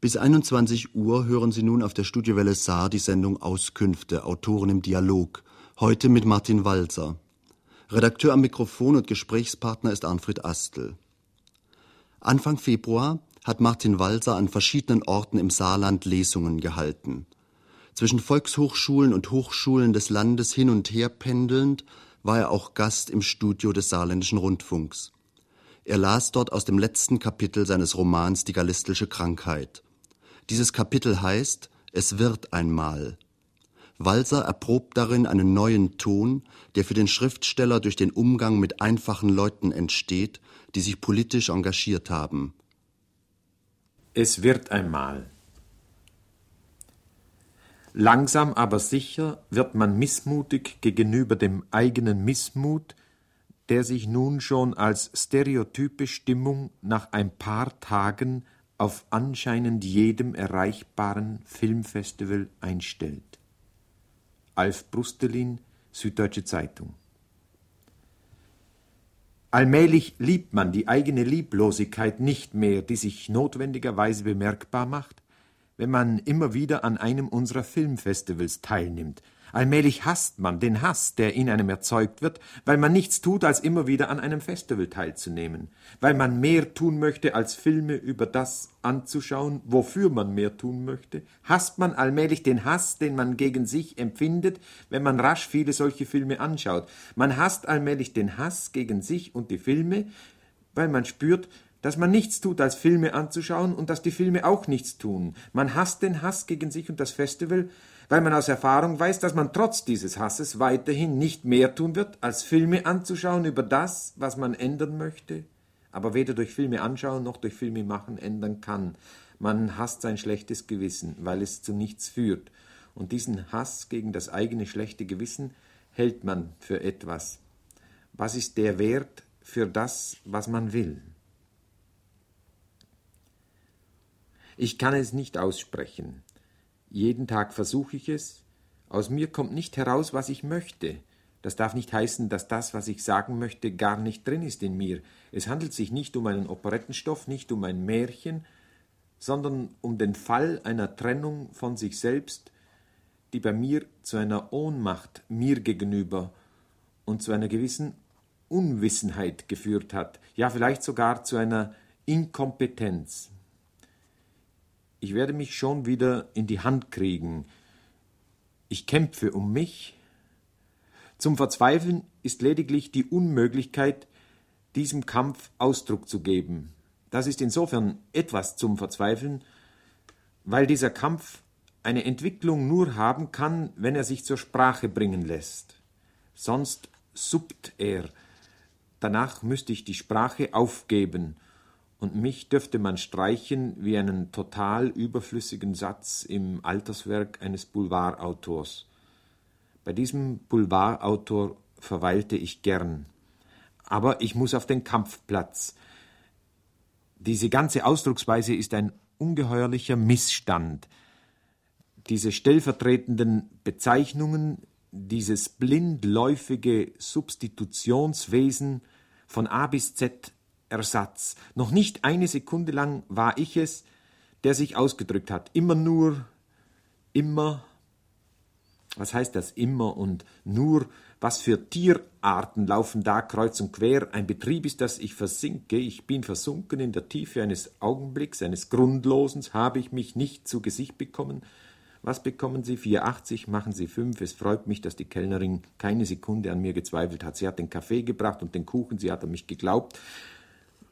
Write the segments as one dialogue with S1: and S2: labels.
S1: Bis 21 Uhr hören Sie nun auf der Studiowelle Saar die Sendung Auskünfte, Autoren im Dialog. Heute mit Martin Walser. Redakteur am Mikrofon und Gesprächspartner ist Arnfried Astel. Anfang Februar hat Martin Walser an verschiedenen Orten im Saarland Lesungen gehalten. Zwischen Volkshochschulen und Hochschulen des Landes hin und her pendelnd war er auch Gast im Studio des Saarländischen Rundfunks. Er las dort aus dem letzten Kapitel seines Romans Die gallistische Krankheit. Dieses Kapitel heißt Es wird einmal. Walser erprobt darin einen neuen Ton, der für den Schriftsteller durch den Umgang mit einfachen Leuten entsteht, die sich politisch engagiert haben.
S2: Es wird einmal. Langsam aber sicher wird man missmutig gegenüber dem eigenen Missmut, der sich nun schon als stereotype Stimmung nach ein paar Tagen auf anscheinend jedem erreichbaren Filmfestival einstellt. Alf Brustelin, Süddeutsche Zeitung. Allmählich liebt man die eigene Lieblosigkeit nicht mehr, die sich notwendigerweise bemerkbar macht, wenn man immer wieder an einem unserer Filmfestivals teilnimmt Allmählich hasst man den Hass, der in einem erzeugt wird, weil man nichts tut, als immer wieder an einem Festival teilzunehmen, weil man mehr tun möchte, als Filme über das anzuschauen, wofür man mehr tun möchte, hasst man allmählich den Hass, den man gegen sich empfindet, wenn man rasch viele solche Filme anschaut. Man hasst allmählich den Hass gegen sich und die Filme, weil man spürt, dass man nichts tut, als Filme anzuschauen und dass die Filme auch nichts tun. Man hasst den Hass gegen sich und das Festival, weil man aus Erfahrung weiß, dass man trotz dieses Hasses weiterhin nicht mehr tun wird, als Filme anzuschauen über das, was man ändern möchte, aber weder durch Filme anschauen noch durch Filme machen ändern kann. Man hasst sein schlechtes Gewissen, weil es zu nichts führt, und diesen Hass gegen das eigene schlechte Gewissen hält man für etwas. Was ist der Wert für das, was man will? Ich kann es nicht aussprechen. Jeden Tag versuche ich es. Aus mir kommt nicht heraus, was ich möchte. Das darf nicht heißen, dass das, was ich sagen möchte, gar nicht drin ist in mir. Es handelt sich nicht um einen Operettenstoff, nicht um ein Märchen, sondern um den Fall einer Trennung von sich selbst, die bei mir zu einer Ohnmacht mir gegenüber und zu einer gewissen Unwissenheit geführt hat, ja vielleicht sogar zu einer Inkompetenz. Ich werde mich schon wieder in die Hand kriegen. Ich kämpfe um mich. Zum Verzweifeln ist lediglich die Unmöglichkeit, diesem Kampf Ausdruck zu geben. Das ist insofern etwas zum Verzweifeln, weil dieser Kampf eine Entwicklung nur haben kann, wenn er sich zur Sprache bringen lässt. Sonst suppt er. Danach müsste ich die Sprache aufgeben und mich dürfte man streichen wie einen total überflüssigen Satz im Alterswerk eines Boulevardautors. Bei diesem Boulevardautor verweilte ich gern. Aber ich muss auf den Kampfplatz. Diese ganze Ausdrucksweise ist ein ungeheuerlicher Missstand. Diese stellvertretenden Bezeichnungen, dieses blindläufige Substitutionswesen von A bis Z Ersatz. Noch nicht eine Sekunde lang war ich es, der sich ausgedrückt hat. Immer nur, immer. Was heißt das immer und nur? Was für Tierarten laufen da kreuz und quer? Ein Betrieb ist das, ich versinke, ich bin versunken in der Tiefe eines Augenblicks, eines Grundlosens, habe ich mich nicht zu Gesicht bekommen. Was bekommen Sie? 4,80, machen Sie 5. Es freut mich, dass die Kellnerin keine Sekunde an mir gezweifelt hat. Sie hat den Kaffee gebracht und den Kuchen, sie hat an mich geglaubt.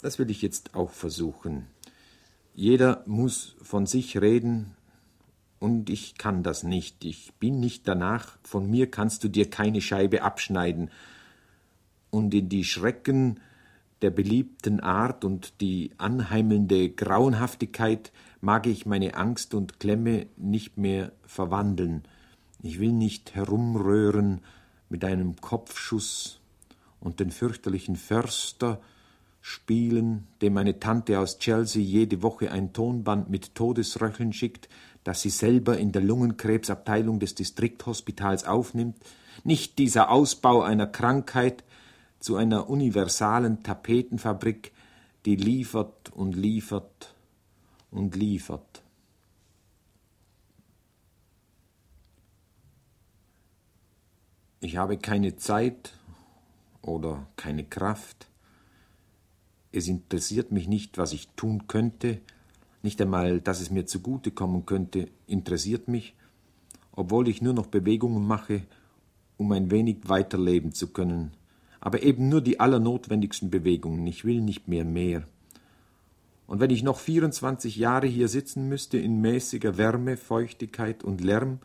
S2: Das will ich jetzt auch versuchen. Jeder muss von sich reden, und ich kann das nicht. Ich bin nicht danach, von mir kannst du dir keine Scheibe abschneiden. Und in die Schrecken der beliebten Art und die anheimelnde Grauenhaftigkeit mag ich meine Angst und Klemme nicht mehr verwandeln. Ich will nicht herumröhren mit einem Kopfschuss und den fürchterlichen Förster, Spielen, dem meine Tante aus Chelsea jede Woche ein Tonband mit Todesröcheln schickt, das sie selber in der Lungenkrebsabteilung des Distrikthospitals aufnimmt, nicht dieser Ausbau einer Krankheit zu einer universalen Tapetenfabrik, die liefert und liefert und liefert. Ich habe keine Zeit oder keine Kraft, es interessiert mich nicht, was ich tun könnte, nicht einmal, dass es mir zugute kommen könnte, interessiert mich, obwohl ich nur noch Bewegungen mache, um ein wenig weiterleben zu können, aber eben nur die allernotwendigsten Bewegungen, ich will nicht mehr mehr. Und wenn ich noch 24 Jahre hier sitzen müsste in mäßiger Wärme, Feuchtigkeit und Lärm,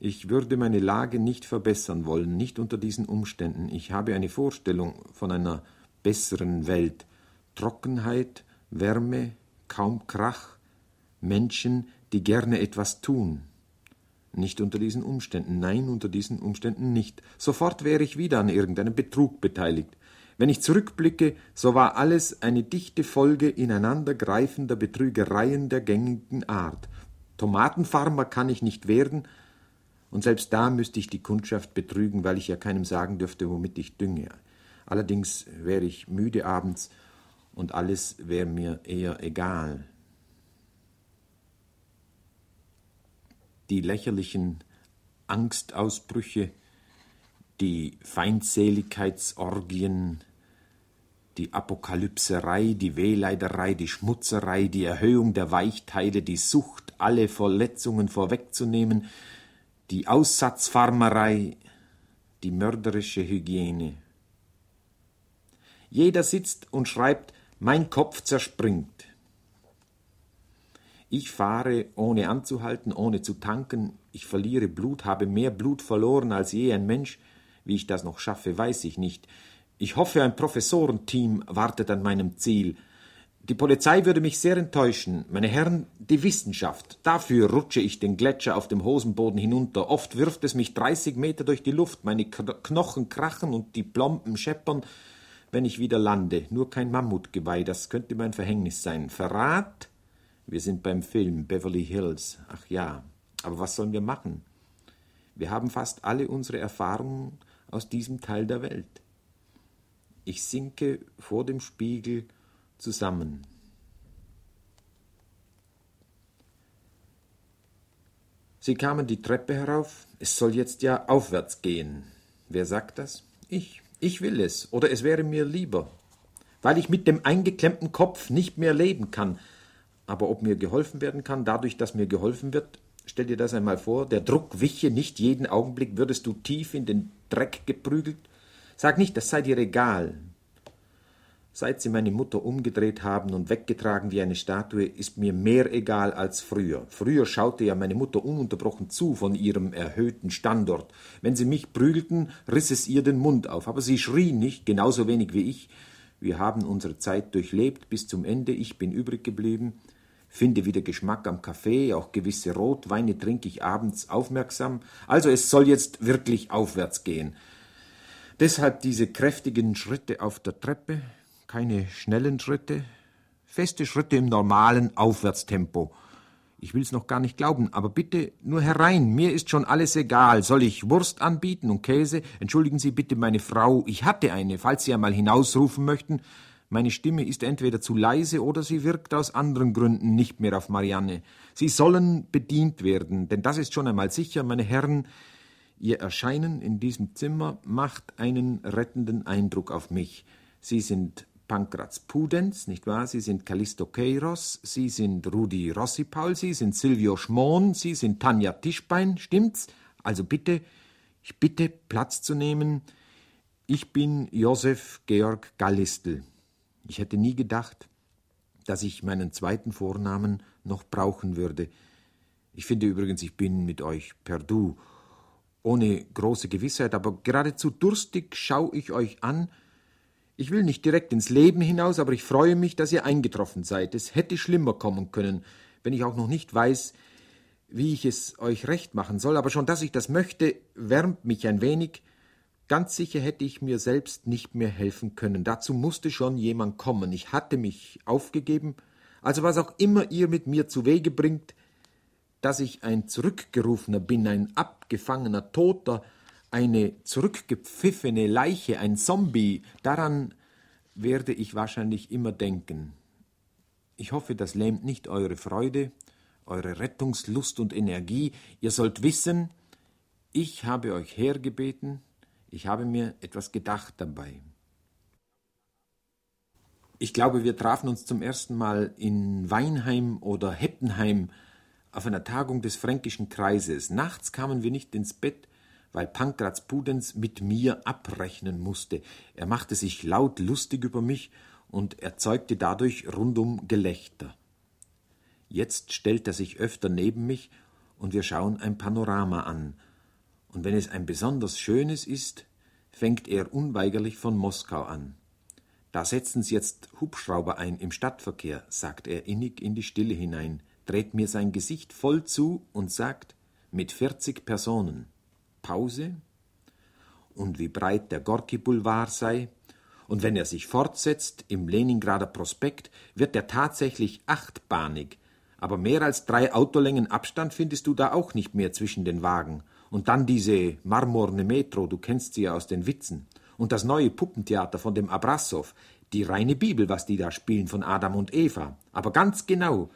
S2: ich würde meine Lage nicht verbessern wollen, nicht unter diesen Umständen. Ich habe eine Vorstellung von einer besseren Welt. Trockenheit, Wärme, kaum Krach, Menschen, die gerne etwas tun. Nicht unter diesen Umständen, nein, unter diesen Umständen nicht. Sofort wäre ich wieder an irgendeinem Betrug beteiligt. Wenn ich zurückblicke, so war alles eine dichte Folge ineinandergreifender Betrügereien der gängigen Art. Tomatenfarmer kann ich nicht werden, und selbst da müsste ich die Kundschaft betrügen, weil ich ja keinem sagen dürfte, womit ich dünge. Allerdings wäre ich müde abends und alles wäre mir eher egal. Die lächerlichen Angstausbrüche, die Feindseligkeitsorgien, die Apokalypserei, die Wehleiderei, die Schmutzerei, die Erhöhung der Weichteile, die Sucht, alle Verletzungen vorwegzunehmen, die Aussatzfarmerei, die mörderische Hygiene. Jeder sitzt und schreibt mein Kopf zerspringt. Ich fahre ohne anzuhalten, ohne zu tanken, ich verliere Blut, habe mehr Blut verloren als je ein Mensch. Wie ich das noch schaffe, weiß ich nicht. Ich hoffe, ein Professorenteam wartet an meinem Ziel. Die Polizei würde mich sehr enttäuschen. Meine Herren, die Wissenschaft. Dafür rutsche ich den Gletscher auf dem Hosenboden hinunter. Oft wirft es mich dreißig Meter durch die Luft. Meine Knochen krachen und die Plomben scheppern wenn ich wieder lande. Nur kein Mammutgeweih, das könnte mein Verhängnis sein. Verrat? Wir sind beim Film Beverly Hills. Ach ja, aber was sollen wir machen? Wir haben fast alle unsere Erfahrungen aus diesem Teil der Welt. Ich sinke vor dem Spiegel zusammen. Sie kamen die Treppe herauf. Es soll jetzt ja aufwärts gehen. Wer sagt das? Ich. Ich will es, oder es wäre mir lieber, weil ich mit dem eingeklemmten Kopf nicht mehr leben kann. Aber ob mir geholfen werden kann, dadurch, dass mir geholfen wird, stell dir das einmal vor, der Druck wiche nicht jeden Augenblick, würdest du tief in den Dreck geprügelt. Sag nicht, das sei dir egal. Seit sie meine Mutter umgedreht haben und weggetragen wie eine Statue, ist mir mehr egal als früher. Früher schaute ja meine Mutter ununterbrochen zu von ihrem erhöhten Standort. Wenn sie mich prügelten, riss es ihr den Mund auf, aber sie schrie nicht, genauso wenig wie ich. Wir haben unsere Zeit durchlebt bis zum Ende, ich bin übrig geblieben, finde wieder Geschmack am Kaffee, auch gewisse Rotweine trinke ich abends aufmerksam. Also es soll jetzt wirklich aufwärts gehen. Deshalb diese kräftigen Schritte auf der Treppe, keine schnellen Schritte, feste Schritte im normalen Aufwärtstempo. Ich will's noch gar nicht glauben, aber bitte nur herein, mir ist schon alles egal. Soll ich Wurst anbieten und Käse? Entschuldigen Sie bitte meine Frau, ich hatte eine, falls Sie einmal hinausrufen möchten. Meine Stimme ist entweder zu leise oder sie wirkt aus anderen Gründen nicht mehr auf Marianne. Sie sollen bedient werden, denn das ist schon einmal sicher, meine Herren, Ihr Erscheinen in diesem Zimmer macht einen rettenden Eindruck auf mich. Sie sind Pankraz Pudenz, nicht wahr? Sie sind Callisto Keiros, Sie sind Rudi Rossipaul, Sie sind Silvio Schmohn, Sie sind Tanja Tischbein, stimmt's? Also bitte, ich bitte Platz zu nehmen. Ich bin Josef Georg Gallistel. Ich hätte nie gedacht, dass ich meinen zweiten Vornamen noch brauchen würde. Ich finde übrigens, ich bin mit euch per Du. Ohne große Gewissheit, aber geradezu durstig schaue ich euch an, ich will nicht direkt ins Leben hinaus, aber ich freue mich, dass ihr eingetroffen seid. Es hätte schlimmer kommen können, wenn ich auch noch nicht weiß, wie ich es euch recht machen soll, aber schon dass ich das möchte, wärmt mich ein wenig. Ganz sicher hätte ich mir selbst nicht mehr helfen können. Dazu musste schon jemand kommen. Ich hatte mich aufgegeben. Also was auch immer ihr mit mir zu Wege bringt, dass ich ein Zurückgerufener bin, ein abgefangener Toter, eine zurückgepfiffene Leiche, ein Zombie, daran werde ich wahrscheinlich immer denken. Ich hoffe, das lähmt nicht eure Freude, eure Rettungslust und Energie. Ihr sollt wissen, ich habe euch hergebeten, Ich habe mir etwas gedacht dabei. Ich glaube, wir trafen uns zum ersten Mal in Weinheim oder Heppenheim auf einer Tagung des Fränkischen Kreises. Nachts kamen wir nicht ins Bett, weil Pankraz Pudenz mit mir abrechnen musste. Er machte sich laut lustig über mich und erzeugte dadurch rundum Gelächter. Jetzt stellt er sich öfter neben mich und wir schauen ein Panorama an. Und wenn es ein besonders schönes ist, fängt er unweigerlich von Moskau an. Da setzen Sie jetzt Hubschrauber ein im Stadtverkehr, sagt er innig in die Stille hinein, dreht mir sein Gesicht voll zu und sagt, mit 40 Personen. Pause. Und wie breit der Gorki-Boulevard sei. Und wenn er sich fortsetzt im Leningrader Prospekt, wird er tatsächlich achtbahnig. Aber mehr als drei Autolängen Abstand findest du da auch nicht mehr zwischen den Wagen. Und dann diese marmorne Metro, du kennst sie ja aus den Witzen und das neue Puppentheater von dem Abrassow, die reine Bibel, was die da spielen von Adam und Eva. Aber ganz genau.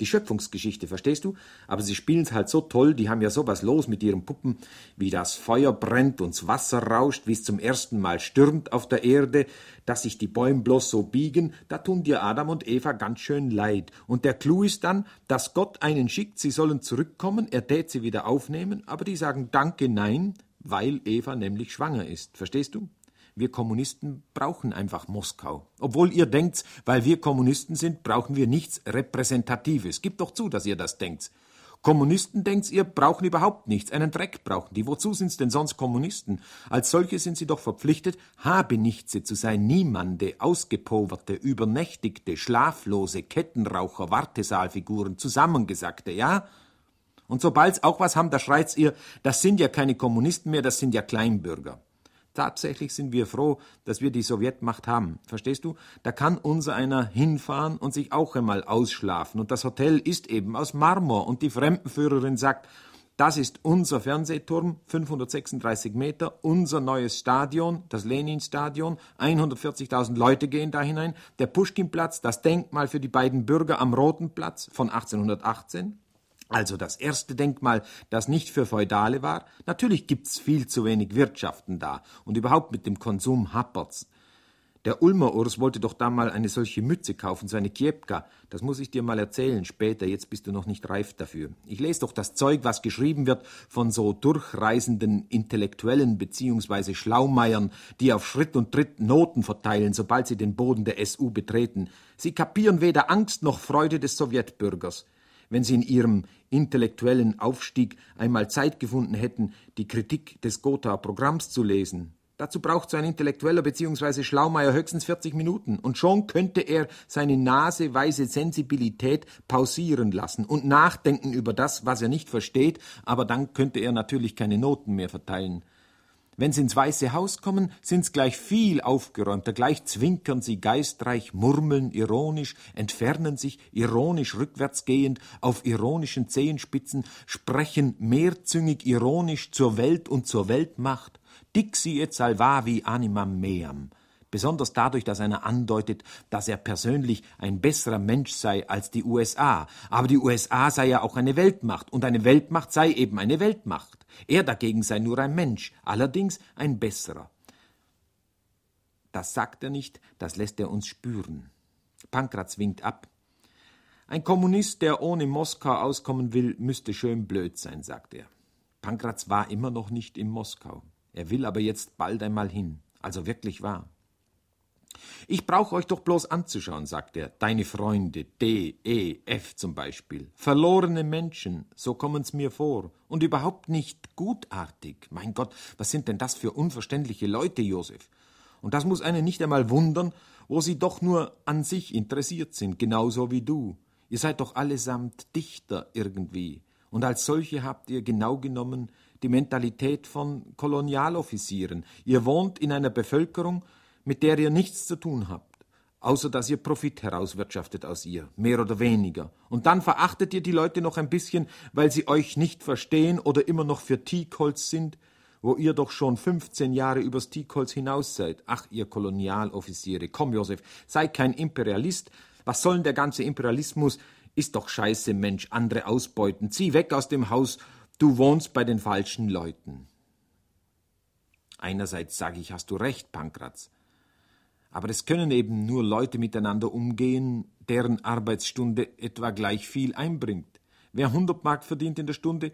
S2: Die Schöpfungsgeschichte, verstehst du? Aber sie spielen's halt so toll, die haben ja sowas los mit ihren Puppen, wie das Feuer brennt und's Wasser rauscht, wie's zum ersten Mal stürmt auf der Erde, dass sich die Bäume bloß so biegen, da tun dir Adam und Eva ganz schön leid. Und der Clou ist dann, dass Gott einen schickt, sie sollen zurückkommen, er tät sie wieder aufnehmen, aber die sagen Danke, nein, weil Eva nämlich schwanger ist. Verstehst du? Wir Kommunisten brauchen einfach Moskau. Obwohl ihr denkt, weil wir Kommunisten sind, brauchen wir nichts Repräsentatives. Gebt doch zu, dass ihr das denkt. Kommunisten denkt ihr, brauchen überhaupt nichts, einen Dreck brauchen die. Wozu sind's denn sonst Kommunisten? Als solche sind sie doch verpflichtet, Habenichtse zu sein, Niemande, ausgepoverte, übernächtigte, schlaflose, Kettenraucher, Wartesaalfiguren, zusammengesagte, ja? Und sobald's auch was haben, da schreit's ihr, das sind ja keine Kommunisten mehr, das sind ja Kleinbürger. Tatsächlich sind wir froh, dass wir die Sowjetmacht haben. Verstehst du? Da kann unser einer hinfahren und sich auch einmal ausschlafen. Und das Hotel ist eben aus Marmor. Und die Fremdenführerin sagt, das ist unser Fernsehturm, 536 Meter, unser neues Stadion, das Lenin-Stadion, 140.000 Leute gehen da hinein, der Puschkinplatz, das Denkmal für die beiden Bürger am Roten Platz von 1818, also das erste Denkmal, das nicht für Feudale war. Natürlich gibt's viel zu wenig Wirtschaften da und überhaupt mit dem Konsum happert's. Der Ulmer Urs wollte doch da mal eine solche Mütze kaufen, so eine Kiepka. Das muss ich dir mal erzählen später, jetzt bist du noch nicht reif dafür. Ich lese doch das Zeug, was geschrieben wird von so durchreisenden Intellektuellen beziehungsweise Schlaumeiern, die auf Schritt und Tritt Noten verteilen, sobald sie den Boden der SU betreten. Sie kapieren weder Angst noch Freude des Sowjetbürgers wenn sie in ihrem intellektuellen Aufstieg einmal Zeit gefunden hätten, die Kritik des Gotha-Programms zu lesen. Dazu braucht so ein Intellektueller bzw. Schlaumeier höchstens 40 Minuten und schon könnte er seine naseweise Sensibilität pausieren lassen und nachdenken über das, was er nicht versteht, aber dann könnte er natürlich keine Noten mehr verteilen. Wenn sie ins Weiße Haus kommen, sind's gleich viel aufgeräumter, gleich zwinkern sie geistreich, murmeln ironisch, entfernen sich ironisch rückwärtsgehend auf ironischen Zehenspitzen, sprechen mehrzüngig ironisch zur Welt und zur Weltmacht. Dixi et salvavi animam meam besonders dadurch, dass einer andeutet, dass er persönlich ein besserer Mensch sei als die USA. Aber die USA sei ja auch eine Weltmacht, und eine Weltmacht sei eben eine Weltmacht. Er dagegen sei nur ein Mensch, allerdings ein besserer. Das sagt er nicht, das lässt er uns spüren. Pankratz winkt ab. Ein Kommunist, der ohne Moskau auskommen will, müsste schön blöd sein, sagt er. Pankratz war immer noch nicht in Moskau. Er will aber jetzt bald einmal hin. Also wirklich wahr. Ich brauche euch doch bloß anzuschauen, sagt er, deine Freunde, D, E, F zum Beispiel. Verlorene Menschen, so kommen's mir vor. Und überhaupt nicht gutartig. Mein Gott, was sind denn das für unverständliche Leute, Josef? Und das muss einen nicht einmal wundern, wo sie doch nur an sich interessiert sind, genauso wie du. Ihr seid doch allesamt Dichter irgendwie. Und als solche habt ihr genau genommen die Mentalität von Kolonialoffizieren. Ihr wohnt in einer Bevölkerung, mit der ihr nichts zu tun habt, außer dass ihr Profit herauswirtschaftet aus ihr, mehr oder weniger. Und dann verachtet ihr die Leute noch ein bisschen, weil sie euch nicht verstehen oder immer noch für Teakholz sind, wo ihr doch schon 15 Jahre übers Teakholz hinaus seid. Ach, ihr Kolonialoffiziere, komm, Josef, sei kein Imperialist. Was soll denn der ganze Imperialismus? Ist doch scheiße, Mensch, andere ausbeuten. Zieh weg aus dem Haus, du wohnst bei den falschen Leuten. Einerseits sage ich, hast du recht, Pankratz. Aber es können eben nur Leute miteinander umgehen, deren Arbeitsstunde etwa gleich viel einbringt. Wer 100 Mark verdient in der Stunde,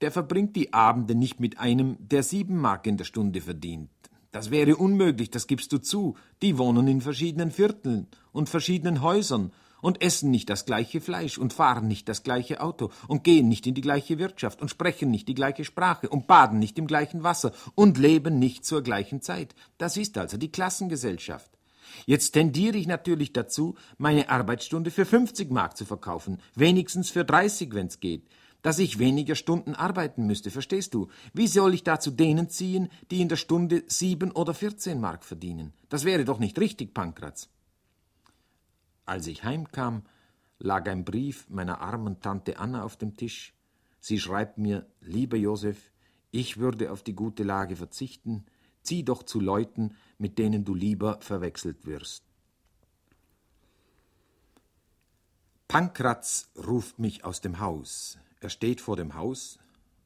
S2: der verbringt die Abende nicht mit einem, der sieben Mark in der Stunde verdient. Das wäre unmöglich, das gibst du zu. Die wohnen in verschiedenen Vierteln und verschiedenen Häusern und essen nicht das gleiche Fleisch und fahren nicht das gleiche Auto und gehen nicht in die gleiche Wirtschaft und sprechen nicht die gleiche Sprache und baden nicht im gleichen Wasser und leben nicht zur gleichen Zeit. Das ist also die Klassengesellschaft. Jetzt tendiere ich natürlich dazu, meine Arbeitsstunde für 50 Mark zu verkaufen, wenigstens für 30, wenn's geht dass ich weniger Stunden arbeiten müsste, verstehst du? Wie soll ich da zu denen ziehen, die in der Stunde sieben oder vierzehn Mark verdienen? Das wäre doch nicht richtig, Pankratz. Als ich heimkam, lag ein Brief meiner armen Tante Anna auf dem Tisch. Sie schreibt mir, lieber Josef, ich würde auf die gute Lage verzichten, zieh doch zu Leuten, mit denen du lieber verwechselt wirst. Pankratz ruft mich aus dem Haus. Er steht vor dem Haus,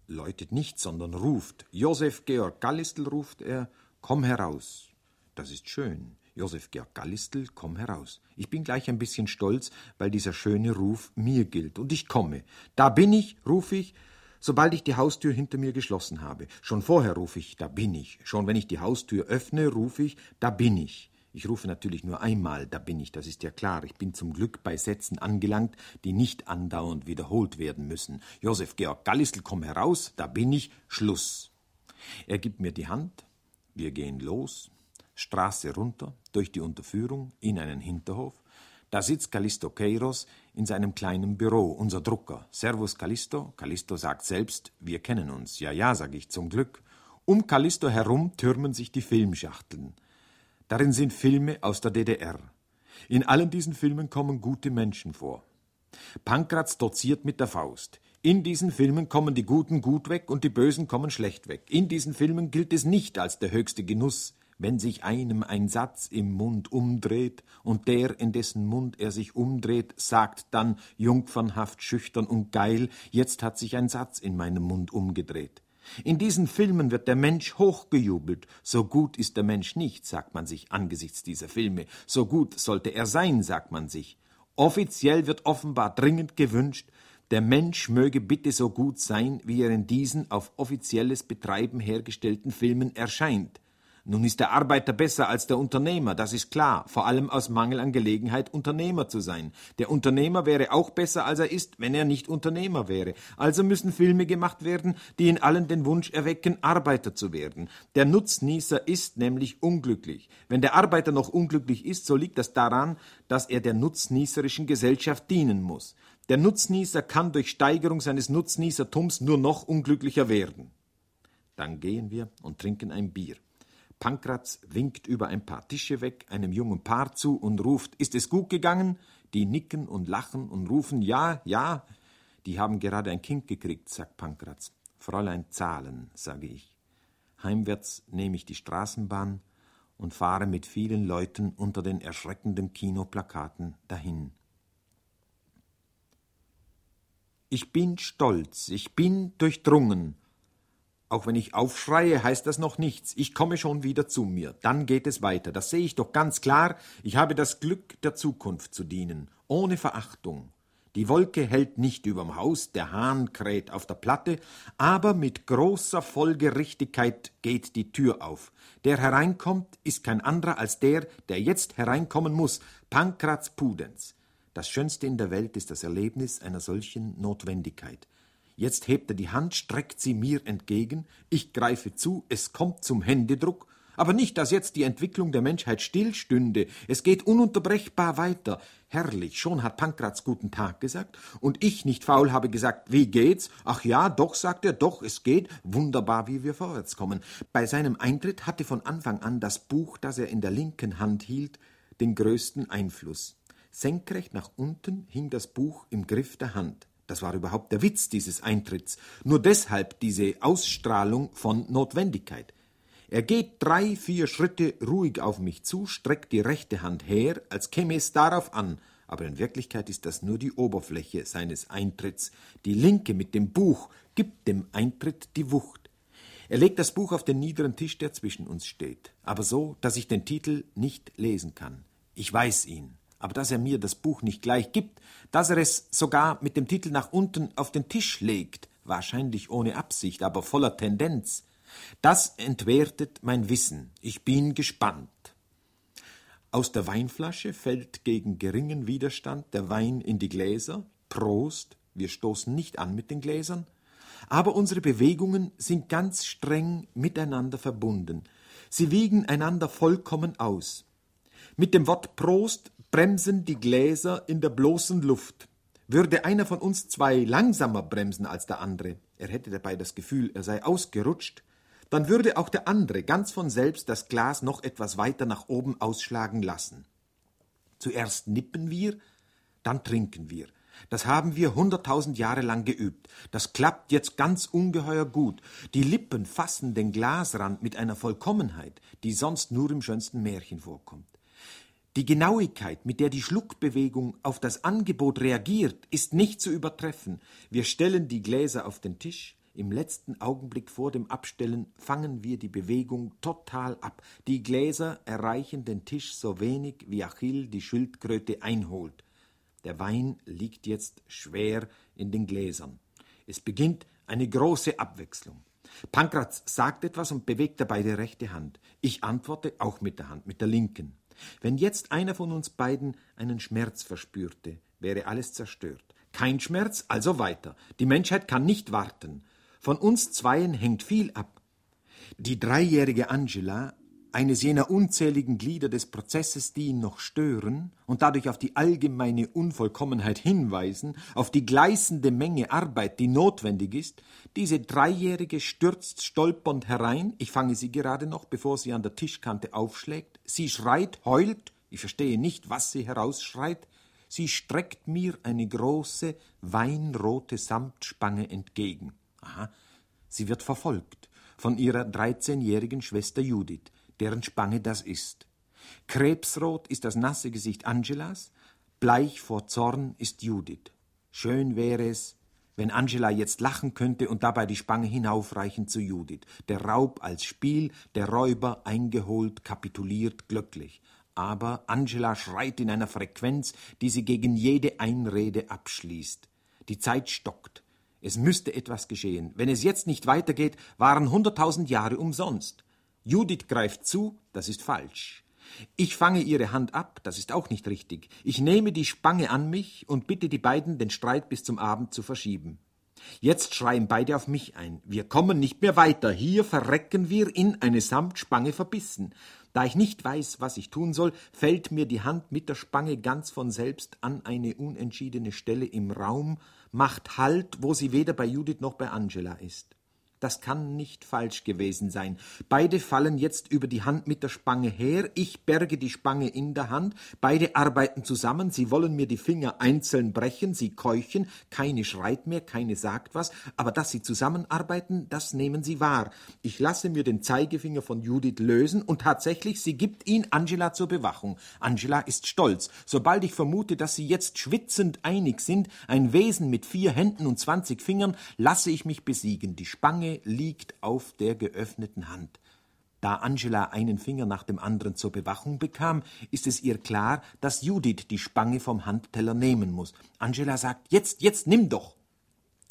S2: läutet nicht, sondern ruft. Josef Georg Gallistel ruft er, komm heraus. Das ist schön. Josef Georg Gallistel, komm heraus. Ich bin gleich ein bisschen stolz, weil dieser schöne Ruf mir gilt. Und ich komme. Da bin ich, ruf ich, sobald ich die Haustür hinter mir geschlossen habe. Schon vorher rufe ich, da bin ich. Schon wenn ich die Haustür öffne, rufe ich, da bin ich. Ich rufe natürlich nur einmal, da bin ich, das ist ja klar. Ich bin zum Glück bei Sätzen angelangt, die nicht andauernd wiederholt werden müssen. Josef Georg Gallistel, komm heraus, da bin ich, Schluss. Er gibt mir die Hand, wir gehen los, Straße runter, durch die Unterführung, in einen Hinterhof. Da sitzt Callisto Queiros in seinem kleinen Büro, unser Drucker. Servus Callisto. Callisto sagt selbst, wir kennen uns. Ja, ja, sag ich zum Glück. Um Callisto herum türmen sich die Filmschachteln. Darin sind Filme aus der DDR. In allen diesen Filmen kommen gute Menschen vor. Pankratz doziert mit der Faust. In diesen Filmen kommen die Guten gut weg und die Bösen kommen schlecht weg. In diesen Filmen gilt es nicht als der höchste Genuss, wenn sich einem ein Satz im Mund umdreht und der, in dessen Mund er sich umdreht, sagt dann jungfernhaft, schüchtern und geil, jetzt hat sich ein Satz in meinem Mund umgedreht. In diesen Filmen wird der Mensch hochgejubelt. So gut ist der Mensch nicht, sagt man sich angesichts dieser Filme. So gut sollte er sein, sagt man sich. Offiziell wird offenbar dringend gewünscht, der Mensch möge bitte so gut sein, wie er in diesen auf offizielles Betreiben hergestellten Filmen erscheint. Nun ist der Arbeiter besser als der Unternehmer, das ist klar, vor allem aus Mangel an Gelegenheit, Unternehmer zu sein. Der Unternehmer wäre auch besser, als er ist, wenn er nicht Unternehmer wäre. Also müssen Filme gemacht werden, die in allen den Wunsch erwecken, Arbeiter zu werden. Der Nutznießer ist nämlich unglücklich. Wenn der Arbeiter noch unglücklich ist, so liegt das daran, dass er der nutznießerischen Gesellschaft dienen muss. Der Nutznießer kann durch Steigerung seines Nutznießertums nur noch unglücklicher werden. Dann gehen wir und trinken ein Bier. Pankratz winkt über ein paar Tische weg einem jungen Paar zu und ruft, ist es gut gegangen? Die nicken und lachen und rufen, ja, ja. Die haben gerade ein Kind gekriegt, sagt Pankratz. Fräulein Zahlen, sage ich. Heimwärts nehme ich die Straßenbahn und fahre mit vielen Leuten unter den erschreckenden Kinoplakaten dahin. Ich bin stolz, ich bin durchdrungen, auch wenn ich aufschreie, heißt das noch nichts. Ich komme schon wieder zu mir. Dann geht es weiter. Das sehe ich doch ganz klar. Ich habe das Glück, der Zukunft zu dienen. Ohne Verachtung. Die Wolke hält nicht überm Haus, der Hahn kräht auf der Platte, aber mit großer Folgerichtigkeit geht die Tür auf. Der hereinkommt, ist kein anderer als der, der jetzt hereinkommen muss, Pankratz Pudenz. Das Schönste in der Welt ist das Erlebnis einer solchen Notwendigkeit. Jetzt hebt er die Hand, streckt sie mir entgegen, ich greife zu, es kommt zum Händedruck, aber nicht, dass jetzt die Entwicklung der Menschheit stillstünde. Es geht ununterbrechbar weiter. Herrlich, schon hat Pankratz guten Tag gesagt, und ich nicht faul habe gesagt, wie geht's? Ach ja, doch, sagt er, doch, es geht. Wunderbar, wie wir vorwärts kommen. Bei seinem Eintritt hatte von Anfang an das Buch, das er in der linken Hand hielt, den größten Einfluss. Senkrecht nach unten hing das Buch im Griff der Hand. Das war überhaupt der Witz dieses Eintritts. Nur deshalb diese Ausstrahlung von Notwendigkeit. Er geht drei, vier Schritte ruhig auf mich zu, streckt die rechte Hand her, als käme es darauf an, aber in Wirklichkeit ist das nur die Oberfläche seines Eintritts. Die linke mit dem Buch gibt dem Eintritt die Wucht. Er legt das Buch auf den niederen Tisch, der zwischen uns steht, aber so, dass ich den Titel nicht lesen kann. Ich weiß ihn, aber dass er mir das Buch nicht gleich gibt, dass er es sogar mit dem Titel nach unten auf den Tisch legt, wahrscheinlich ohne Absicht, aber voller Tendenz, das entwertet mein Wissen. Ich bin gespannt. Aus der Weinflasche fällt gegen geringen Widerstand der Wein in die Gläser. Prost, wir stoßen nicht an mit den Gläsern. Aber unsere Bewegungen sind ganz streng miteinander verbunden. Sie wiegen einander vollkommen aus. Mit dem Wort Prost bremsen die Gläser in der bloßen Luft. Würde einer von uns zwei langsamer bremsen als der andere, er hätte dabei das Gefühl, er sei ausgerutscht, dann würde auch der andere ganz von selbst das Glas noch etwas weiter nach oben ausschlagen lassen. Zuerst nippen wir, dann trinken wir. Das haben wir hunderttausend Jahre lang geübt. Das klappt jetzt ganz ungeheuer gut. Die Lippen fassen den Glasrand mit einer Vollkommenheit, die sonst nur im schönsten Märchen vorkommt. Die Genauigkeit, mit der die Schluckbewegung auf das Angebot reagiert, ist nicht zu übertreffen. Wir stellen die Gläser auf den Tisch, im letzten Augenblick vor dem Abstellen fangen wir die Bewegung total ab. Die Gläser erreichen den Tisch so wenig, wie Achill die Schildkröte einholt. Der Wein liegt jetzt schwer in den Gläsern. Es beginnt eine große Abwechslung. Pankratz sagt etwas und bewegt dabei die rechte Hand. Ich antworte auch mit der Hand, mit der linken. Wenn jetzt einer von uns beiden einen Schmerz verspürte, wäre alles zerstört. Kein Schmerz, also weiter. Die Menschheit kann nicht warten. Von uns zweien hängt viel ab. Die dreijährige Angela, eines jener unzähligen Glieder des Prozesses, die ihn noch stören und dadurch auf die allgemeine Unvollkommenheit hinweisen, auf die gleißende Menge Arbeit, die notwendig ist, diese Dreijährige stürzt stolpernd herein, ich fange sie gerade noch, bevor sie an der Tischkante aufschlägt, sie schreit, heult, ich verstehe nicht, was sie herausschreit, sie streckt mir eine große, weinrote Samtspange entgegen. Aha, sie wird verfolgt von ihrer dreizehnjährigen Schwester Judith, deren Spange das ist. Krebsrot ist das nasse Gesicht Angelas, bleich vor Zorn ist Judith. Schön wäre es, wenn Angela jetzt lachen könnte und dabei die Spange hinaufreichen zu Judith. Der Raub als Spiel, der Räuber eingeholt, kapituliert glücklich. Aber Angela schreit in einer Frequenz, die sie gegen jede Einrede abschließt. Die Zeit stockt. Es müsste etwas geschehen. Wenn es jetzt nicht weitergeht, waren hunderttausend Jahre umsonst. Judith greift zu, das ist falsch. Ich fange ihre Hand ab, das ist auch nicht richtig. Ich nehme die Spange an mich und bitte die beiden, den Streit bis zum Abend zu verschieben. Jetzt schreien beide auf mich ein. Wir kommen nicht mehr weiter. Hier verrecken wir in eine Samtspange verbissen. Da ich nicht weiß, was ich tun soll, fällt mir die Hand mit der Spange ganz von selbst an eine unentschiedene Stelle im Raum, macht Halt, wo sie weder bei Judith noch bei Angela ist. Das kann nicht falsch gewesen sein. Beide fallen jetzt über die Hand mit der Spange her, ich berge die Spange in der Hand, beide arbeiten zusammen, sie wollen mir die Finger einzeln brechen, sie keuchen, keine schreit mehr, keine sagt was, aber dass sie zusammenarbeiten, das nehmen sie wahr. Ich lasse mir den Zeigefinger von Judith lösen und tatsächlich, sie gibt ihn Angela zur Bewachung. Angela ist stolz. Sobald ich vermute, dass sie jetzt schwitzend einig sind, ein Wesen mit vier Händen und zwanzig Fingern, lasse ich mich besiegen. Die Spange Spange liegt auf der geöffneten Hand. Da Angela einen Finger nach dem anderen zur Bewachung bekam, ist es ihr klar, dass Judith die Spange vom Handteller nehmen muss. Angela sagt, jetzt, jetzt, nimm doch.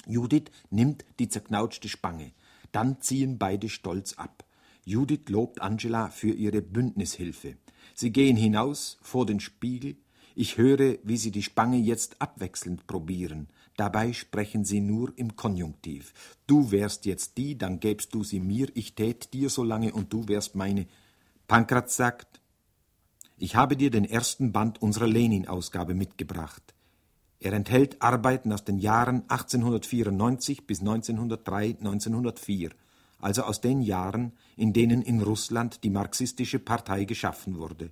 S2: Judith nimmt die zerknautschte Spange. Dann ziehen beide stolz ab. Judith lobt Angela für ihre Bündnishilfe. Sie gehen hinaus vor den Spiegel. Ich höre, wie sie die Spange jetzt abwechselnd probieren. Dabei sprechen sie nur im Konjunktiv. Du wärst jetzt die, dann gäbst du sie mir, ich tät dir so lange und du wärst meine. Pankratz sagt, ich habe dir den ersten Band unserer Lenin-Ausgabe mitgebracht. Er enthält Arbeiten aus den Jahren 1894 bis 1903, 1904, also aus den Jahren, in denen in Russland die marxistische Partei geschaffen wurde.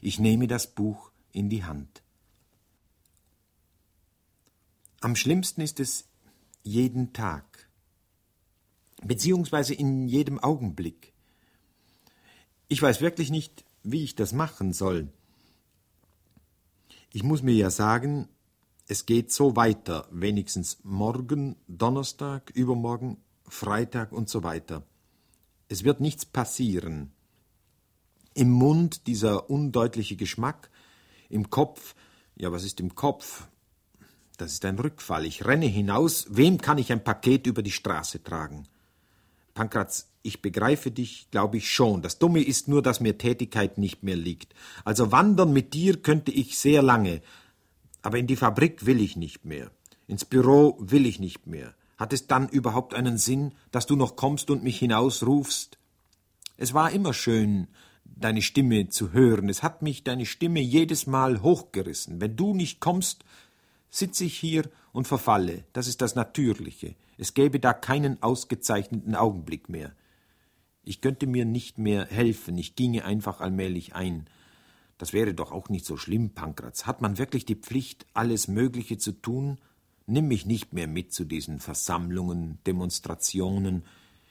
S2: Ich nehme das Buch in die Hand. Am schlimmsten ist es jeden Tag, beziehungsweise in jedem Augenblick. Ich weiß wirklich nicht, wie ich das machen soll. Ich muss mir ja sagen, es geht so weiter, wenigstens morgen, Donnerstag, übermorgen, Freitag und so weiter. Es wird nichts passieren. Im Mund dieser undeutliche Geschmack, im Kopf, ja, was ist im Kopf? Das ist ein Rückfall. Ich renne hinaus. Wem kann ich ein Paket über die Straße tragen? Pankratz, ich begreife dich, glaube ich schon. Das Dumme ist nur, dass mir Tätigkeit nicht mehr liegt. Also wandern mit dir könnte ich sehr lange. Aber in die Fabrik will ich nicht mehr. Ins Büro will ich nicht mehr. Hat es dann überhaupt einen Sinn, dass du noch kommst und mich hinausrufst? Es war immer schön, deine Stimme zu hören. Es hat mich deine Stimme jedes Mal hochgerissen. Wenn du nicht kommst, sitze ich hier und verfalle. Das ist das Natürliche. Es gäbe da keinen ausgezeichneten Augenblick mehr. Ich könnte mir nicht mehr helfen, ich ginge einfach allmählich ein. Das wäre doch auch nicht so schlimm, Pankratz. Hat man wirklich die Pflicht, alles Mögliche zu tun? Nimm mich nicht mehr mit zu diesen Versammlungen, Demonstrationen,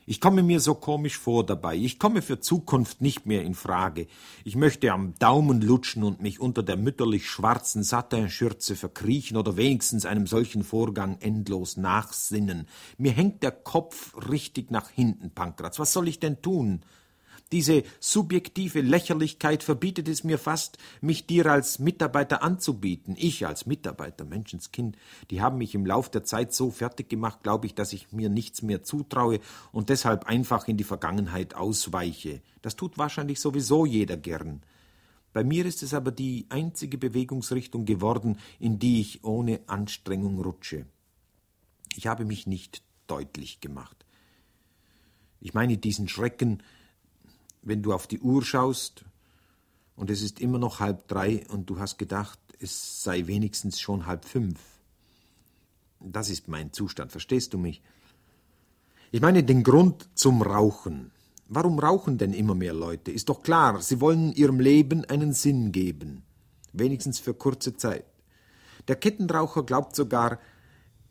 S2: ich komme mir so komisch vor dabei. Ich komme für Zukunft nicht mehr in Frage. Ich möchte am Daumen lutschen und mich unter der mütterlich schwarzen Satinschürze verkriechen oder wenigstens einem solchen Vorgang endlos nachsinnen. Mir hängt der Kopf richtig nach hinten, Pankratz. Was soll ich denn tun? Diese subjektive Lächerlichkeit verbietet es mir fast, mich dir als Mitarbeiter anzubieten. Ich als Mitarbeiter, Menschenskind, die haben mich im Lauf der Zeit so fertig gemacht, glaube ich, dass ich mir nichts mehr zutraue und deshalb einfach in die Vergangenheit ausweiche. Das tut wahrscheinlich sowieso jeder gern. Bei mir ist es aber die einzige Bewegungsrichtung geworden, in die ich ohne Anstrengung rutsche. Ich habe mich nicht deutlich gemacht. Ich meine diesen Schrecken, wenn du auf die Uhr schaust und es ist immer noch halb drei und du hast gedacht, es sei wenigstens schon halb fünf. Das ist mein Zustand, verstehst du mich? Ich meine den Grund zum Rauchen. Warum rauchen denn immer mehr Leute? Ist doch klar, sie wollen ihrem Leben einen Sinn geben, wenigstens für kurze Zeit. Der Kettenraucher glaubt sogar,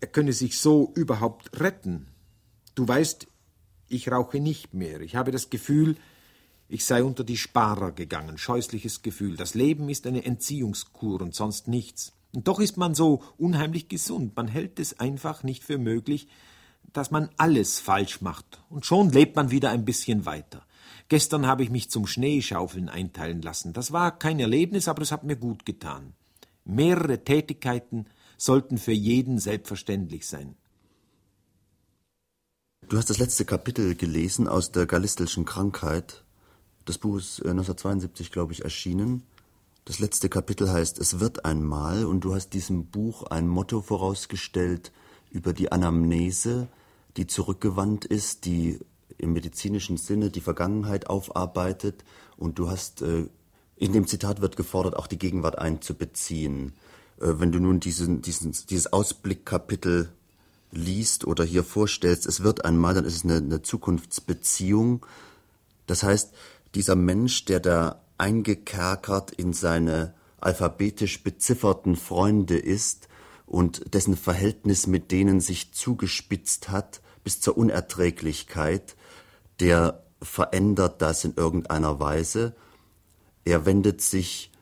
S2: er könne sich so überhaupt retten. Du weißt, ich rauche nicht mehr. Ich habe das Gefühl, ich sei unter die Sparer gegangen, scheußliches Gefühl. Das Leben ist eine Entziehungskur und sonst nichts. Und doch ist man so unheimlich gesund. Man hält es einfach nicht für möglich, dass man alles falsch macht. Und schon lebt man wieder ein bisschen weiter. Gestern habe ich mich zum Schneeschaufeln einteilen lassen. Das war kein Erlebnis, aber es hat mir gut getan. Mehrere Tätigkeiten sollten für jeden selbstverständlich sein.
S1: Du hast das letzte Kapitel gelesen aus der gallistelschen Krankheit. Das Buch ist 1972, äh, glaube ich, erschienen. Das letzte Kapitel heißt Es wird einmal und du hast diesem Buch ein Motto vorausgestellt über die Anamnese, die zurückgewandt ist, die im medizinischen Sinne die Vergangenheit aufarbeitet und du hast äh, in dem Zitat wird gefordert, auch die Gegenwart einzubeziehen. Äh, wenn du nun diesen, diesen, dieses Ausblickkapitel liest oder hier vorstellst, es wird einmal, dann ist es eine, eine Zukunftsbeziehung. Das heißt, dieser Mensch, der da eingekerkert in seine alphabetisch bezifferten Freunde ist und dessen Verhältnis mit denen sich zugespitzt hat bis zur Unerträglichkeit, der verändert das in irgendeiner Weise. Er wendet sich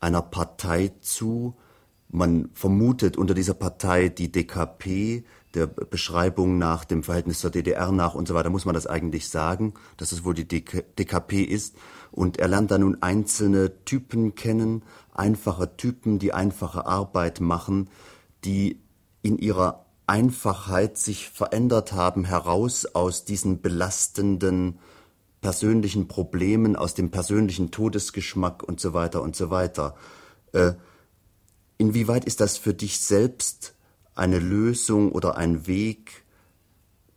S1: einer Partei zu, man vermutet unter dieser Partei die DKP, der Beschreibung nach dem Verhältnis zur DDR nach und so weiter, muss man das eigentlich sagen, dass es wohl die DKP ist. Und er lernt da nun einzelne Typen kennen, einfache Typen, die einfache Arbeit machen, die in ihrer Einfachheit sich verändert haben, heraus aus diesen belastenden persönlichen Problemen, aus dem persönlichen Todesgeschmack und so weiter und so weiter. Äh, inwieweit ist das für dich selbst eine Lösung oder ein Weg?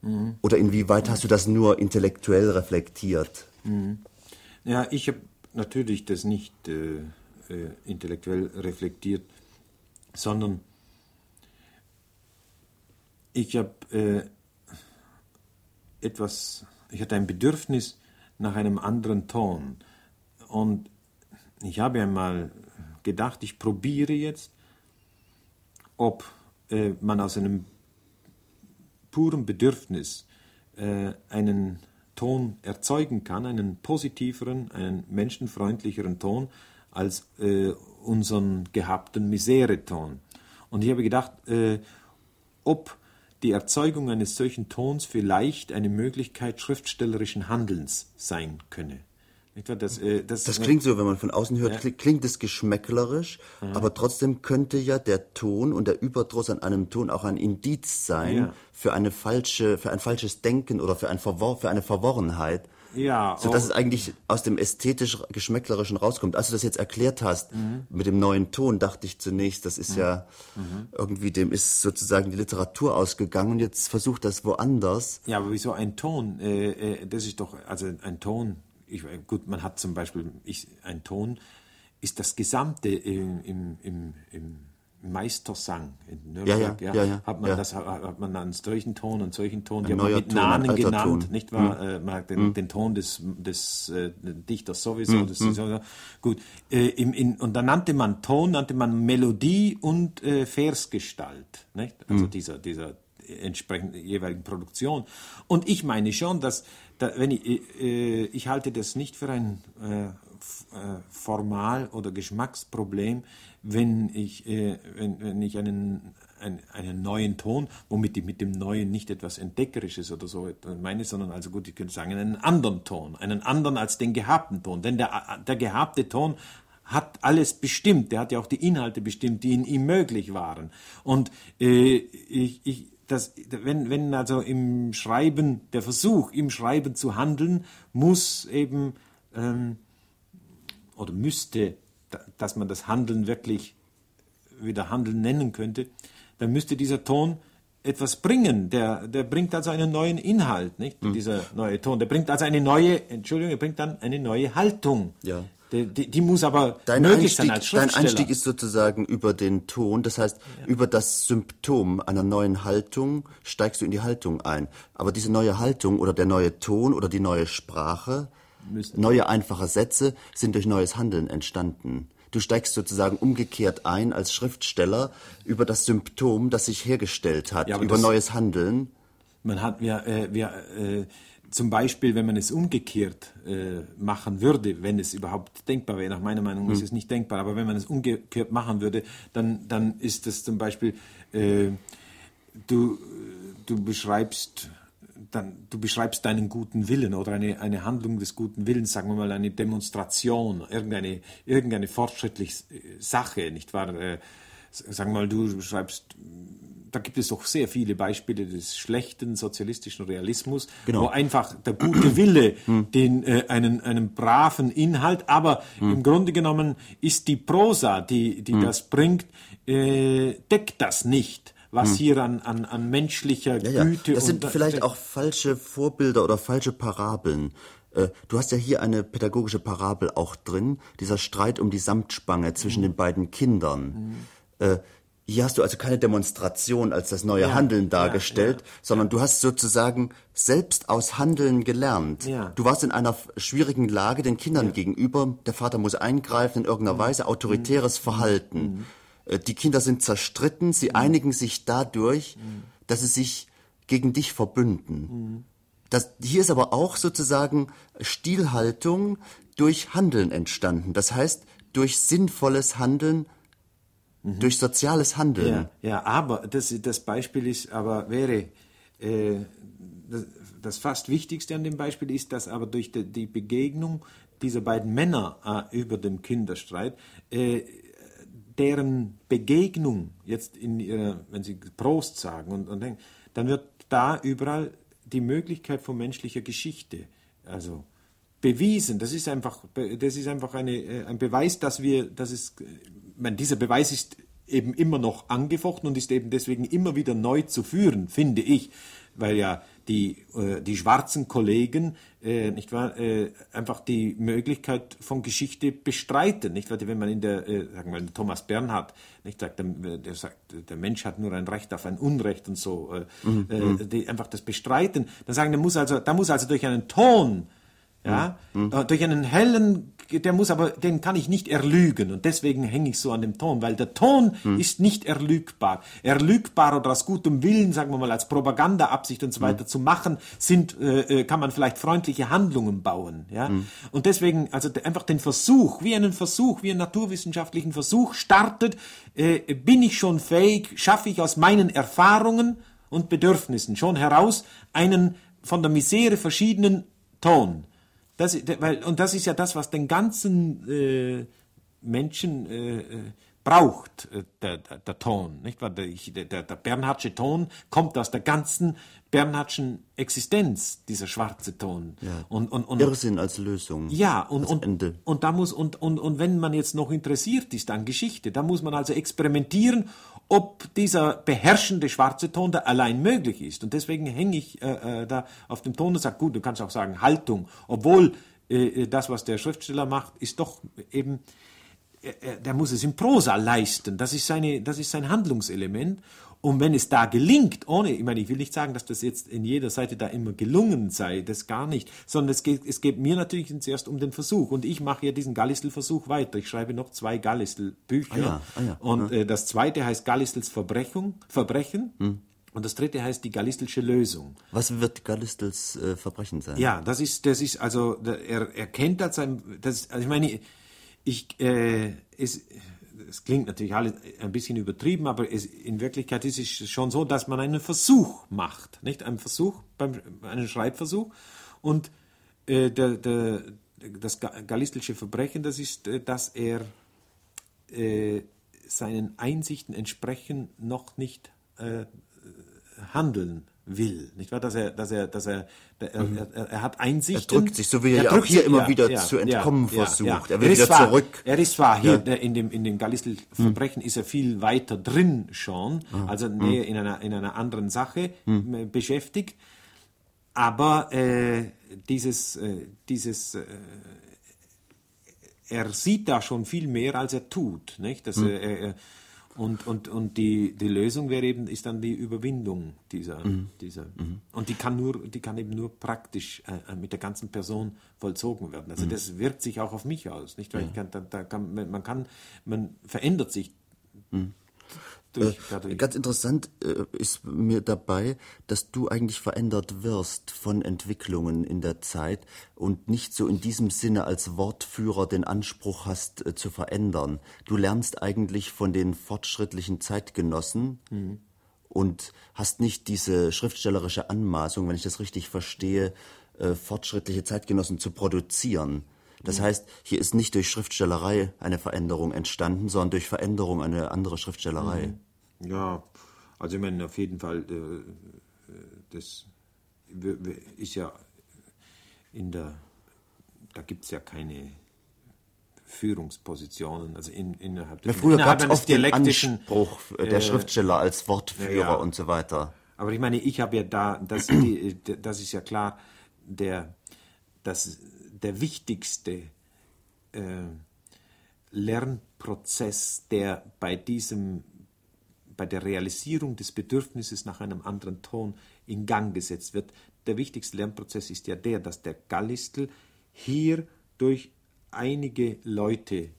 S1: Mhm. Oder inwieweit hast du das nur intellektuell reflektiert?
S2: Mhm. Ja, ich habe natürlich das nicht äh, äh, intellektuell reflektiert, sondern ich habe äh, etwas, ich hatte ein Bedürfnis nach einem anderen Ton. Und ich habe einmal gedacht, ich probiere jetzt, ob äh, man aus einem puren Bedürfnis äh, einen Ton erzeugen kann, einen positiveren, einen menschenfreundlicheren Ton als äh, unseren gehabten Misereton. Und ich habe gedacht, äh, ob die Erzeugung eines solchen Tons vielleicht eine Möglichkeit schriftstellerischen Handelns sein könne.
S1: Das, äh, das, das, klingt so, wenn man von außen hört, ja. klingt es geschmäcklerisch, mhm. aber trotzdem könnte ja der Ton und der Überdruss an einem Ton auch ein Indiz sein ja. für eine falsche, für ein falsches Denken oder für, ein Verwor für eine Verworrenheit. Ja, so dass oh. es eigentlich aus dem ästhetisch geschmäcklerischen rauskommt. Als du das jetzt erklärt hast mhm. mit dem neuen Ton, dachte ich zunächst, das ist mhm. ja mhm. irgendwie dem ist sozusagen die Literatur ausgegangen und jetzt versucht das woanders.
S2: Ja, aber wieso ein Ton? Äh, äh, das ist doch also ein Ton. Ich, gut, man hat zum Beispiel ich, ein Ton ist das Gesamte im, im, im, im Meistersang in Nürnberg, ja, ja, ja, hat man das hat man einen solchen Ton und solchen Ton, die haben mit Ton, Namen genannt, Ton. nicht wahr? Mhm. Äh, man den, mhm. den, Ton des, des äh, Dichters sowieso, mhm. des, sowieso. gut. Äh, im, in, und dann nannte man Ton, nannte man Melodie und äh, Versgestalt, nicht? Also dieser dieser entsprechend jeweiligen Produktion. Und ich meine schon, dass da, wenn ich, äh, ich halte das nicht für ein äh, formal oder Geschmacksproblem, wenn ich, äh, wenn, wenn ich einen, einen, einen neuen Ton, womit ich mit dem Neuen nicht etwas Entdeckerisches oder so meine, sondern also gut, ich könnte sagen, einen anderen Ton, einen anderen als den gehabten Ton. Denn der, der gehabte Ton hat alles bestimmt, der hat ja auch die Inhalte bestimmt, die in ihm möglich waren. Und äh, ich, ich, das, wenn, wenn also im Schreiben, der Versuch, im Schreiben zu handeln, muss eben ähm, oder müsste dass man das Handeln wirklich wieder Handeln nennen könnte, dann müsste dieser Ton etwas bringen. Der, der bringt also einen neuen Inhalt, nicht? Mhm. Dieser neue Ton. Der bringt also eine neue, Entschuldigung, er bringt dann eine neue Haltung. Ja. Die, die, die muss aber
S1: dein möglich Einstieg, sein als Schriftsteller. Dein Einstieg ist sozusagen über den Ton, das heißt, ja. über das Symptom einer neuen Haltung steigst du in die Haltung ein. Aber diese neue Haltung oder der neue Ton oder die neue Sprache, Müssen. Neue einfache Sätze sind durch neues Handeln entstanden. Du steigst sozusagen umgekehrt ein als Schriftsteller über das Symptom, das sich hergestellt hat, ja, über neues Handeln.
S2: Man hat wir, äh, wir äh, zum Beispiel, wenn man es umgekehrt äh, machen würde, wenn es überhaupt denkbar wäre, nach meiner Meinung ist hm. es nicht denkbar, aber wenn man es umgekehrt machen würde, dann, dann ist es zum Beispiel, äh, du, du beschreibst dann, du beschreibst deinen guten Willen oder eine, eine Handlung des guten Willens, sagen wir mal eine Demonstration, irgendeine, irgendeine fortschrittliche Sache, nicht wahr? Äh, sagen wir mal, du beschreibst, da gibt es doch sehr viele Beispiele des schlechten sozialistischen Realismus, genau. wo einfach der gute Wille den äh, einen, einen braven Inhalt, aber im Grunde genommen ist die Prosa, die, die das bringt, äh, deckt das nicht was hm. hier an, an, an menschlicher ja, Güte.
S1: Ja. Das sind vielleicht auch falsche Vorbilder oder falsche Parabeln. Äh, du hast ja hier eine pädagogische Parabel auch drin, dieser Streit um die Samtspange zwischen mhm. den beiden Kindern. Mhm. Hier hast du also keine Demonstration als das neue ja, Handeln dargestellt, ja, ja, sondern du hast sozusagen selbst aus Handeln gelernt. Du warst in einer schwierigen Lage den Kindern gegenüber. Der Vater muss eingreifen in irgendeiner mhm. Weise, autoritäres mhm. Verhalten. Mhm. Äh, die Kinder sind zerstritten, sie einigen sich dadurch, dass sie sich gegen dich verbünden. Das, hier ist aber auch sozusagen Stilhaltung durch Handeln entstanden. Das heißt, durch sinnvolles Handeln, mhm. durch soziales Handeln.
S2: Ja, ja aber das, das Beispiel ist, aber wäre, äh, das, das, fast Wichtigste an dem Beispiel ist, dass aber durch die, die Begegnung dieser beiden Männer äh, über dem Kinderstreit äh, deren Begegnung jetzt in ihrer, wenn sie Prost sagen und, und denken, dann wird da überall die Möglichkeit von menschlicher Geschichte, also bewiesen. Das ist einfach, das ist einfach eine, äh, ein Beweis, dass wir, dass es, ich meine, dieser Beweis ist eben immer noch angefochten und ist eben deswegen immer wieder neu zu führen, finde ich, weil ja die, äh, die schwarzen Kollegen äh, nicht wahr, äh, einfach die Möglichkeit von Geschichte bestreiten. Nicht wahr? Wenn man in der, äh, sagen wir, Thomas Bernhard nicht sagt, der, der, sagt, der Mensch hat nur ein Recht auf ein Unrecht und so, äh, mhm. äh, mhm. die einfach das bestreiten, dann sagen, da muss also, da muss also durch einen Ton ja, mhm. durch einen hellen, der muss aber, den kann ich nicht erlügen und deswegen hänge ich so an dem Ton, weil der Ton mhm. ist nicht erlügbar. Erlügbar oder aus gutem Willen, sagen wir mal, als Propagandaabsicht und so weiter mhm. zu machen, sind, äh, äh, kann man vielleicht freundliche Handlungen bauen, ja. Mhm. Und deswegen, also einfach den Versuch, wie einen Versuch, wie einen naturwissenschaftlichen Versuch startet, äh, bin ich schon fähig, schaffe ich aus meinen Erfahrungen und Bedürfnissen schon heraus einen von der Misere verschiedenen Ton. Das, weil, und das ist ja das, was den ganzen äh, Menschen äh, äh braucht, äh, der, der, der, Ton. Nicht? Weil der, der, der Bernhardsche Ton kommt aus der ganzen Bernhardschen Existenz, dieser schwarze Ton.
S1: Ja. Und, und, und, Irrsinn als Lösung.
S2: Ja, und, und, Ende. und da muss, und, und, und wenn man jetzt noch interessiert ist an Geschichte, da muss man also experimentieren, ob dieser beherrschende schwarze Ton da allein möglich ist. Und deswegen hänge ich äh, äh, da auf dem Ton und sage, gut, du kannst auch sagen Haltung, obwohl äh, das, was der Schriftsteller macht, ist doch eben der muss es in Prosa leisten. Das ist, seine, das ist sein Handlungselement. Und wenn es da gelingt, ohne, ich meine, ich will nicht sagen, dass das jetzt in jeder Seite da immer gelungen sei, das gar nicht, sondern es geht, es geht mir natürlich zuerst um den Versuch. Und ich mache ja diesen Gallistel-Versuch weiter. Ich schreibe noch zwei Gallistel-Bücher. Ah ja, ah ja, und ja. Äh, das zweite heißt Gallistels Verbrechen. Verbrechen. Hm. Und das dritte heißt die Gallistelsche Lösung.
S1: Was wird Gallistels äh, Verbrechen sein?
S2: Ja, das ist, das ist, also, er, er kennt als ein, das, also ich meine, ich, äh, es, es klingt natürlich alles ein bisschen übertrieben, aber es, in Wirklichkeit ist es schon so, dass man einen Versuch macht, nicht? Einen Versuch, beim, einen Schreibversuch. Und äh, der, der, das gallistische Verbrechen, das ist, äh, dass er äh, seinen Einsichten entsprechend noch nicht äh, handeln will, nicht wahr? Dass er, dass er, dass er, er, mhm. er, er hat Einsichten.
S1: Er drückt sich, so wie er, ja auch hier immer ja, wieder ja, zu entkommen versucht.
S2: Er will wieder zwar, zurück. Er ist zwar hier in dem, in dem Gallistel-Verbrechen mhm. ist er viel weiter drin schon, mhm. also näher in einer, in einer anderen Sache mhm. beschäftigt, aber äh, dieses, äh, dieses äh, er sieht da schon viel mehr, als er tut, nicht? Dass mhm. er, er und, und, und die, die Lösung wäre eben, ist dann die Überwindung dieser, mhm. dieser. Mhm. Und die kann nur, die kann eben nur praktisch äh, äh mit der ganzen Person vollzogen werden. Also mhm. das wirkt sich auch auf mich aus, nicht? Weil ja. ich kann, da, da kann, man kann, man verändert sich
S1: mhm. Durch, äh, ganz interessant äh, ist mir dabei, dass du eigentlich verändert wirst von Entwicklungen in der Zeit und nicht so in diesem Sinne als Wortführer den Anspruch hast äh, zu verändern. Du lernst eigentlich von den fortschrittlichen Zeitgenossen mhm. und hast nicht diese schriftstellerische Anmaßung, wenn ich das richtig verstehe, fortschrittliche Zeitgenossen zu produzieren. Das mhm. heißt, hier ist nicht durch Schriftstellerei eine Veränderung entstanden, sondern durch Veränderung eine andere Schriftstellerei. Mhm.
S2: Ja, also ich meine, auf jeden Fall, äh, das ist ja in der, da gibt es ja keine Führungspositionen, also in, innerhalb
S1: des, ja, früher innerhalb eines oft dialektischen Anspruch der äh, Schriftsteller als Wortführer ja, und so weiter.
S2: Aber ich meine, ich habe ja da, das, die, das ist ja klar, der, das, der wichtigste äh, Lernprozess, der bei diesem bei der Realisierung des Bedürfnisses nach einem anderen Ton in Gang gesetzt wird. Der wichtigste Lernprozess ist ja der, dass der Gallistel hier durch einige Leute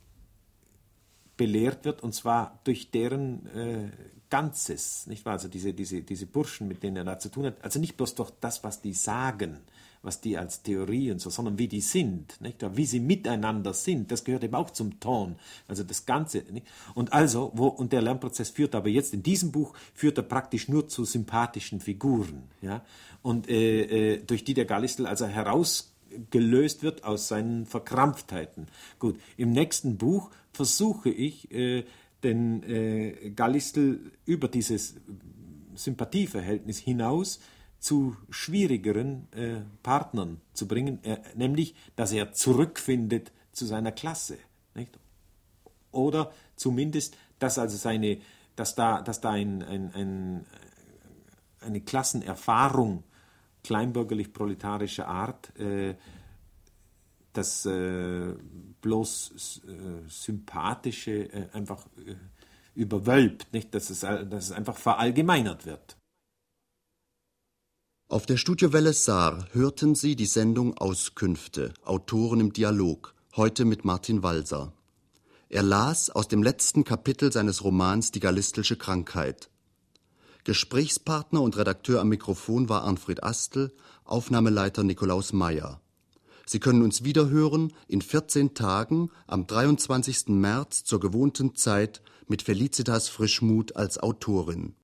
S2: belehrt wird, und zwar durch deren äh, Ganzes, nicht wahr? Also diese, diese, diese Burschen, mit denen er da zu tun hat, also nicht bloß durch das, was die sagen, was die als Theorie und so, sondern wie die sind, nicht? wie sie miteinander sind, das gehört eben auch zum Ton, also das Ganze. Nicht? Und also, wo, und der Lernprozess führt aber jetzt in diesem Buch, führt er praktisch nur zu sympathischen Figuren, ja, und äh, äh, durch die der Gallistel also herausgelöst wird aus seinen Verkrampftheiten. Gut, im nächsten Buch versuche ich, äh, den äh, Gallistel über dieses Sympathieverhältnis hinaus zu schwierigeren äh, Partnern zu bringen, äh, nämlich dass er zurückfindet zu seiner Klasse. Nicht? Oder zumindest, dass also seine, dass da, dass da ein, ein, ein, eine Klassenerfahrung kleinbürgerlich-proletarischer Art, äh, das äh, bloß äh, Sympathische äh, einfach überwölbt, nicht? Dass, es, dass es einfach verallgemeinert wird.
S1: Auf der Studiowelle Saar hörten Sie die Sendung Auskünfte, Autoren im Dialog, heute mit Martin Walser. Er las aus dem letzten Kapitel seines Romans Die Gallistische Krankheit. Gesprächspartner und Redakteur am Mikrofon war Arnfried Astel, Aufnahmeleiter Nikolaus Meyer. Sie können uns wiederhören in 14 Tagen am 23. März zur gewohnten Zeit mit Felicitas Frischmuth als Autorin.